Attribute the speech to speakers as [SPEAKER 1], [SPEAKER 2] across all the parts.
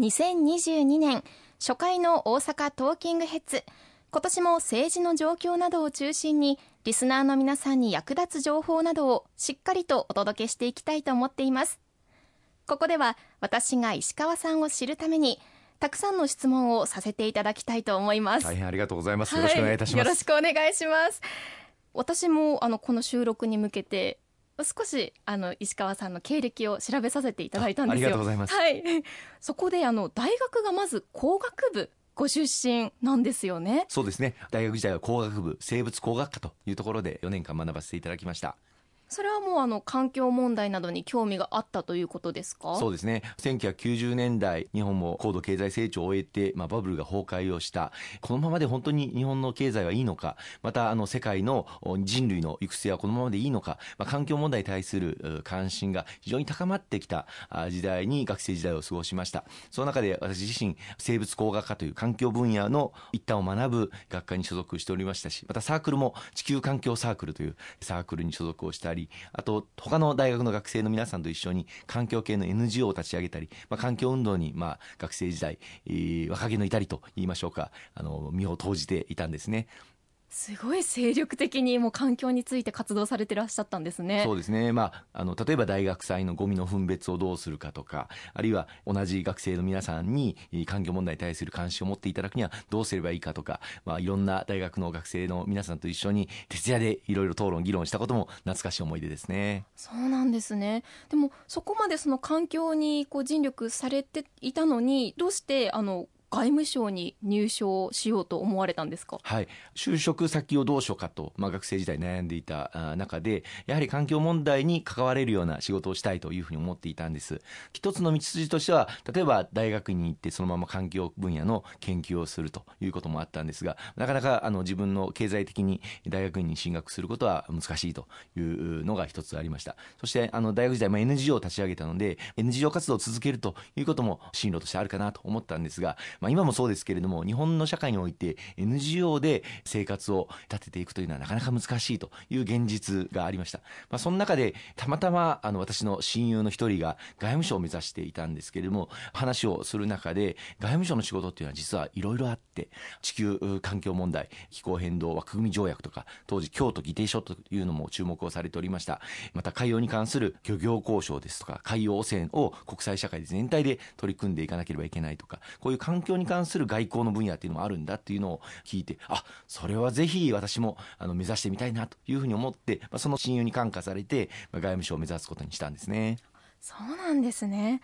[SPEAKER 1] 2022年初回の大阪トーキングヘッズ。今年も政治の状況などを中心にリスナーの皆さんに役立つ情報などをしっかりとお届けしていきたいと思っています。ここでは私が石川さんを知るためにたくさんの質問をさせていただきたいと思います。
[SPEAKER 2] 大変ありがとうございます、よろしくお願いいたします、
[SPEAKER 1] よろしくお願いします。私もあのこの収録に向けて少しあの石川さんの経歴を調べさせていただいたんですよ。
[SPEAKER 2] ありがとうございます。
[SPEAKER 1] はい。そこであの大学がまず工学部ご出身なんですよね。
[SPEAKER 2] そうですね。大学時代は工学部生物工学科というところで4年間学ばせていただきました。
[SPEAKER 1] それはもうあの環境問題などに興味があったということですか？
[SPEAKER 2] そうですね。1990年代日本も高度経済成長を終えて、まあ、バブルが崩壊をした。このままで本当に日本の経済はいいのか？またあの世界の人類の行く末はこのままでいいのか、まあ、環境問題に対する関心が非常に高まってきた時代に学生時代を過ごしました。その中で私自身生物工学科という環境分野の一端を学ぶ学科に所属しておりましたしまたサークルも地球環境サークルというサークルに所属をしたりあと他の大学の学生の皆さんと一緒に環境系の NGO を立ち上げたり、まあ、環境運動にまあ学生時代、えー、若気の至りと言いましょうかあの身を投じていたんですね。
[SPEAKER 1] すごい精力的にもう環境について活動されてらっしゃったんですね。
[SPEAKER 2] そうですね。まあ、あの、例えば大学祭のゴミの分別をどうするかとか、あるいは同じ学生の皆さんに環境問題に対する関心を持っていただくにはどうすればいいかとか、まあ、いろんな大学の学生の皆さんと一緒に徹夜でいろいろ討論、議論したことも懐かしい思い出ですね。
[SPEAKER 1] そうなんですね。でも、そこまでその環境にこう尽力されていたのに、どうして、あの、外務省に入省しようと思われたんですか、
[SPEAKER 2] はい、就職先をどうしようかと、まあ、学生時代悩んでいた中でやはり環境問題に関われるような仕事をしたいというふうに思っていたんです。一つの道筋としては例えば大学に行ってそのまま環境分野の研究をするということもあったんですがなかなかあの自分の経済的に大学院に進学することは難しいというのが一つありました。そしてあの大学時代、まあ、NGO を立ち上げたので NGO 活動を続けるということも進路としてあるかなと思ったんですがまあ、今もそうですけれども日本の社会において NGO で生活を立てていくというのはなかなか難しいという現実がありました、まあ、その中でたまたまあの私の親友の一人が外務省を目指していたんですけれども話をする中で外務省の仕事っていうのは実はいろいろあって地球環境問題気候変動枠組み条約とか当時京都議定書というのも注目をされておりました。また海洋に関する漁業交渉ですとか海洋汚染を国際社会全体で取り組んでいかなければいけないとかこういう環境境に関する外交の分野っていうのもあるんだっていうのを聞いてあそれはぜひ私もあの目指してみたいなというふうに思って、まあ、その親友に感化されて、まあ、外務省を目指すことにしたんですね。
[SPEAKER 1] そうなんですね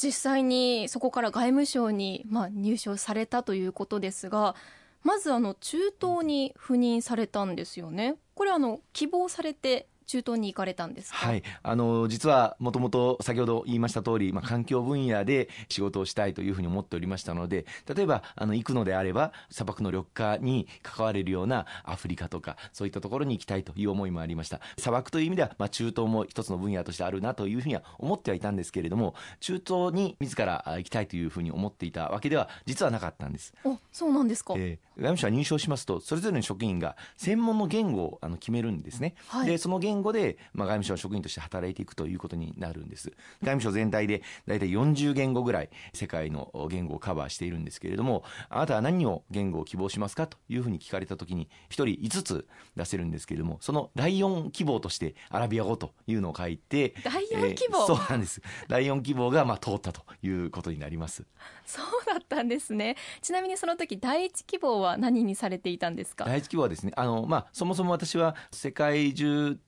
[SPEAKER 1] 実際にそこから外務省に、まあ、入省されたということですがまずあの中東に赴任されたんですよね。これあの希望されて中東に行かれたんです
[SPEAKER 2] はい、あの実はもともと先ほど言いました通り、まあ、環境分野で仕事をしたいというふうに思っておりましたので例えばあの行くのであれば砂漠の緑化に関われるようなアフリカとかそういったところに行きたいという思いもありました。砂漠という意味では、まあ、中東も一つの分野としてあるなというふうには思ってはいたんですけれども中東に自ら行きたいというふうに思っていたわけでは実はなかったんです。
[SPEAKER 1] あそうなんですか、
[SPEAKER 2] えー、外務省は認証しますとそれぞれの職員が専門の言語をあの決めるんですね、はい、でその言語で、まあ、外務省の職員として働いていくということになるんです。外務省全体で大体40言語ぐらい世界の言語をカバーしているんですけれどもあなたは何を言語を希望しますかというふうに聞かれた時に1人5つ出せるんですけれどもその第4希望としてアラビア語というのを書いて
[SPEAKER 1] 第4希望、
[SPEAKER 2] えー、そうなんです。第4希望がまあ通ったということになります。
[SPEAKER 1] そうだったんですね。ちなみにその時第一希望は何にされていたんですか？
[SPEAKER 2] 第一希望はですねあのまあそもそも私は世界中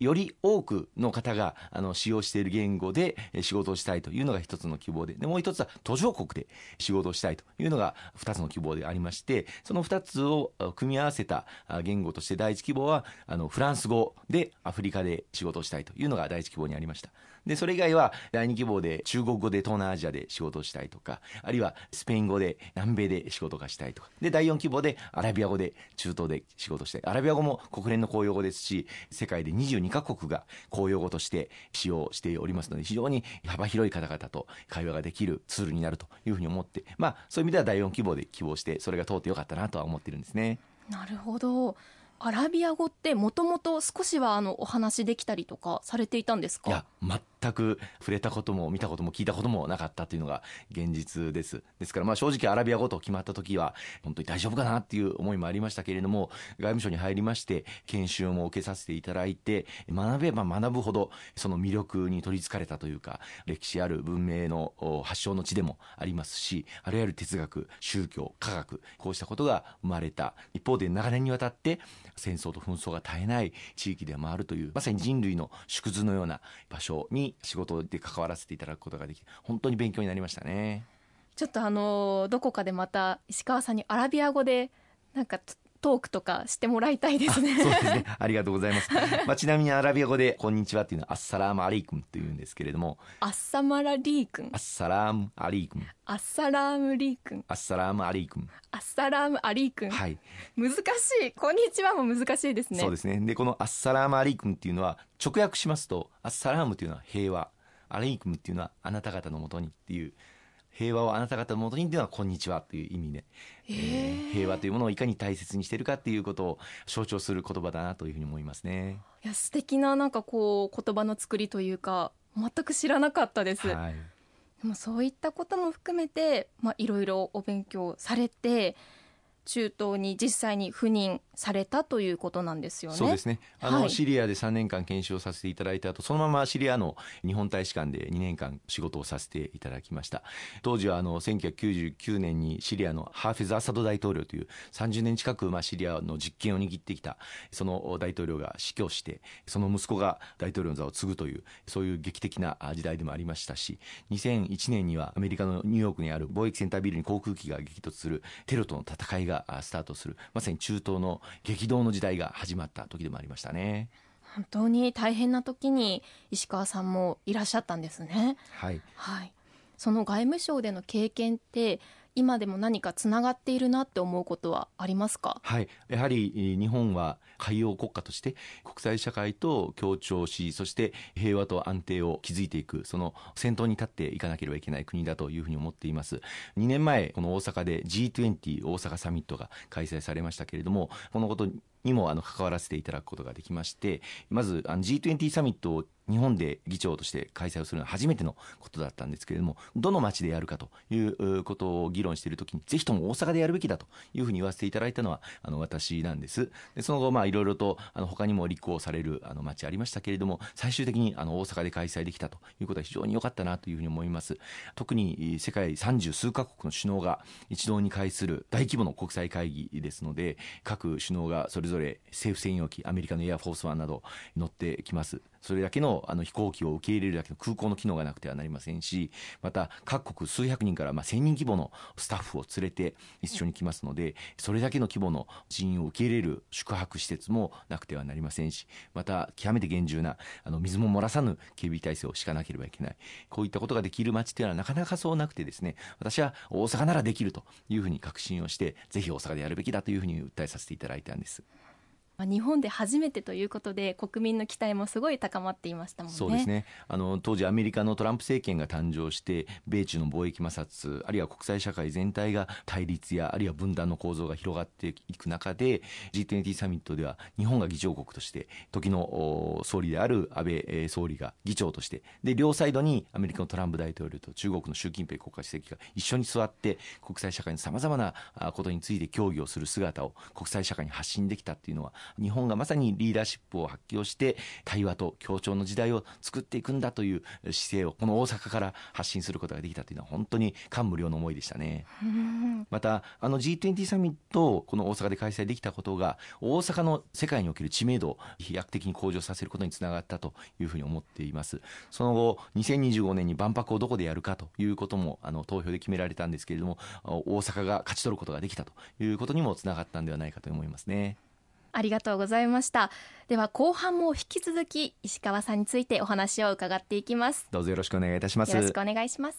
[SPEAKER 2] より多くの方があの使用している言語で仕事をしたいというのが一つの希望ででもう一つは途上国で仕事をしたいというのが二つの希望でありましてその二つを組み合わせた言語として第一希望はあのフランス語でアフリカで仕事をしたいというのが第一希望にありました。で、それ以外は第二希望で中国語で東南アジアで仕事をしたいとか、あるいはスペイン語で南米で仕事がしたいとか、で、第四希望でアラビア語で中東で仕事したい。アラビア語も国連の公用語ですし、世界で22カ国が公用語として使用しておりますので、非常に幅広い方々と会話ができるツールになるというふうに思って、まあ、そういう意味では第四希望で希望して、それが通ってよかったなとは思ってるんですね。
[SPEAKER 1] なるほど。アラビア語ってもともと少しはあのお話できたりとかされていたんですか？
[SPEAKER 2] いや全く触れたことも見たことも聞いたこともなかったというのが現実です。ですからまあ正直アラビア語と決まった時は本当に大丈夫かなっていう思いもありましたけれども外務省に入りまして研修も受けさせていただいて学べば学ぶほどその魅力に取りつかれたというか歴史ある文明の発祥の地でもありますしあるいは哲学宗教科学こうしたことが生まれた。一方で長年にわたって戦争と紛争が絶えない地域でもあるというまさに人類の縮図のような場所に仕事で関わらせていただくことができ本当に勉強になりましたね。
[SPEAKER 1] ちょっとあのどこかでまた石川さんにアラビア語でなんかトークとかしてもらいたいですね。
[SPEAKER 2] そうですね。ありがとうございます。まあ、ちなみにアラビア語で、こんにちはっていうのは、السلام عليكمというんですけれども。
[SPEAKER 1] السلام عليكم。
[SPEAKER 2] アッ
[SPEAKER 1] سلام عليكم。السلام عليكم。السلام عليكم。السلام عليكم。
[SPEAKER 2] はい。
[SPEAKER 1] 難しい。こんにちはも難しいですね。
[SPEAKER 2] そうですね。で、このアッサラームアリークムっていうのは、直訳しますと、アッサラームっていうのは平和。アリークムっていうのはあなた方のもとにっていう平和をあなた方のもとにっていうのはこんにちはという意味で、えー、平和というものをいかに大切にしているかっていうことを象徴する言葉だなというふうに思いますね。
[SPEAKER 1] いや素敵ななんかこう言葉の作りというか全く知らなかったです。はい、でもそういったことも含めてまあいろいろお勉強されて。中東に実際に赴任されたということなんですよね。
[SPEAKER 2] そうですね。あの、はい、シリアで3年間研修をさせていただいた後、そのままシリアの日本大使館で2年間仕事をさせていただきました。当時はあの1999年にシリアのハーフェズ・アサド大統領という30年近くまあシリアの実権を握ってきたその大統領が死去して、その息子が大統領の座を継ぐというそういう劇的な時代でもありましたし、2001年にはアメリカのニューヨークにある貿易センタービルに航空機が激突するテロとの戦いがスタートする、まさに中東の激動の時代が始まった時でもありましたね。
[SPEAKER 1] 本当に大変な時に石川さんもいらっしゃったんですね。
[SPEAKER 2] はい。
[SPEAKER 1] はい。その外務省での経験って今でも何かつながっているなって思うことはありますか？
[SPEAKER 2] はい。やはり日本は海洋国家として国際社会と協調しそして平和と安定を築いていくその先頭に立っていかなければいけない国だというふうに思っています。2年前この大阪で G20 大阪サミットが開催されましたけれどもこのことにもあの関わらせていただくことができましてまずあの G20 サミットを日本で議長として開催をするのは初めてのことだったんですけれどもどの町でやるかということを議論しているときにぜひとも大阪でやるべきだというふうに言わせていただいたのはあの私なんです。でその後まあいろいろとあの他にも立候補されるあの町ありましたけれども最終的にあの大阪で開催できたということは非常に良かったなというふうに思います。特に世界三十数カ国の首脳が一堂に会する大規模の国際会議ですので各首脳がそれぞれぞれ政府専用機アメリカのエアフォースワンなど乗ってきますそれだけのあの飛行機を受け入れるだけの空港の機能がなくてはなりませんしまた各国数百人からま1000人規模のスタッフを連れて一緒に来ますのでそれだけの規模の人員を受け入れる宿泊施設もなくてはなりませんしまた極めて厳重なあの水も漏らさぬ警備体制を敷かなければいけないこういったことができる街というのはなかなかそうなくてですね私は大阪ならできるというふうに確信をしてぜひ大阪でやるべきだというふうに訴えさせていただいたんです。
[SPEAKER 1] 日本で初めてということで国民の期待もすごい高まっていましたもんね。
[SPEAKER 2] そうですねあの当時アメリカのトランプ政権が誕生して米中の貿易摩擦あるいは国際社会全体が対立やあるいは分断の構造が広がっていく中で G20 サミットでは日本が議長国として時の総理である安倍総理が議長としてで両サイドにアメリカのトランプ大統領と中国の習近平国家主席が一緒に座って国際社会のさまざまなことについて協議をする姿を国際社会に発信できたっていうのは日本がまさにリーダーシップを発揮をして対話と協調の時代を作っていくんだという姿勢をこの大阪から発信することができたというのは本当に感無量の思いでしたね。またあの G20 サミットをこの大阪で開催できたことが大阪の世界における知名度を飛躍的に向上させることにつながったというふうに思っています。その後2025年に万博をどこでやるかということもあの投票で決められたんですけれども大阪が勝ち取ることができたということにもつながったんではないかと思いますね。
[SPEAKER 1] ありがとうございました。では後半も引き続き石川さんについてお話を伺っていきます。
[SPEAKER 2] どうぞよろしくお願いいたします。
[SPEAKER 1] よろしくお願いします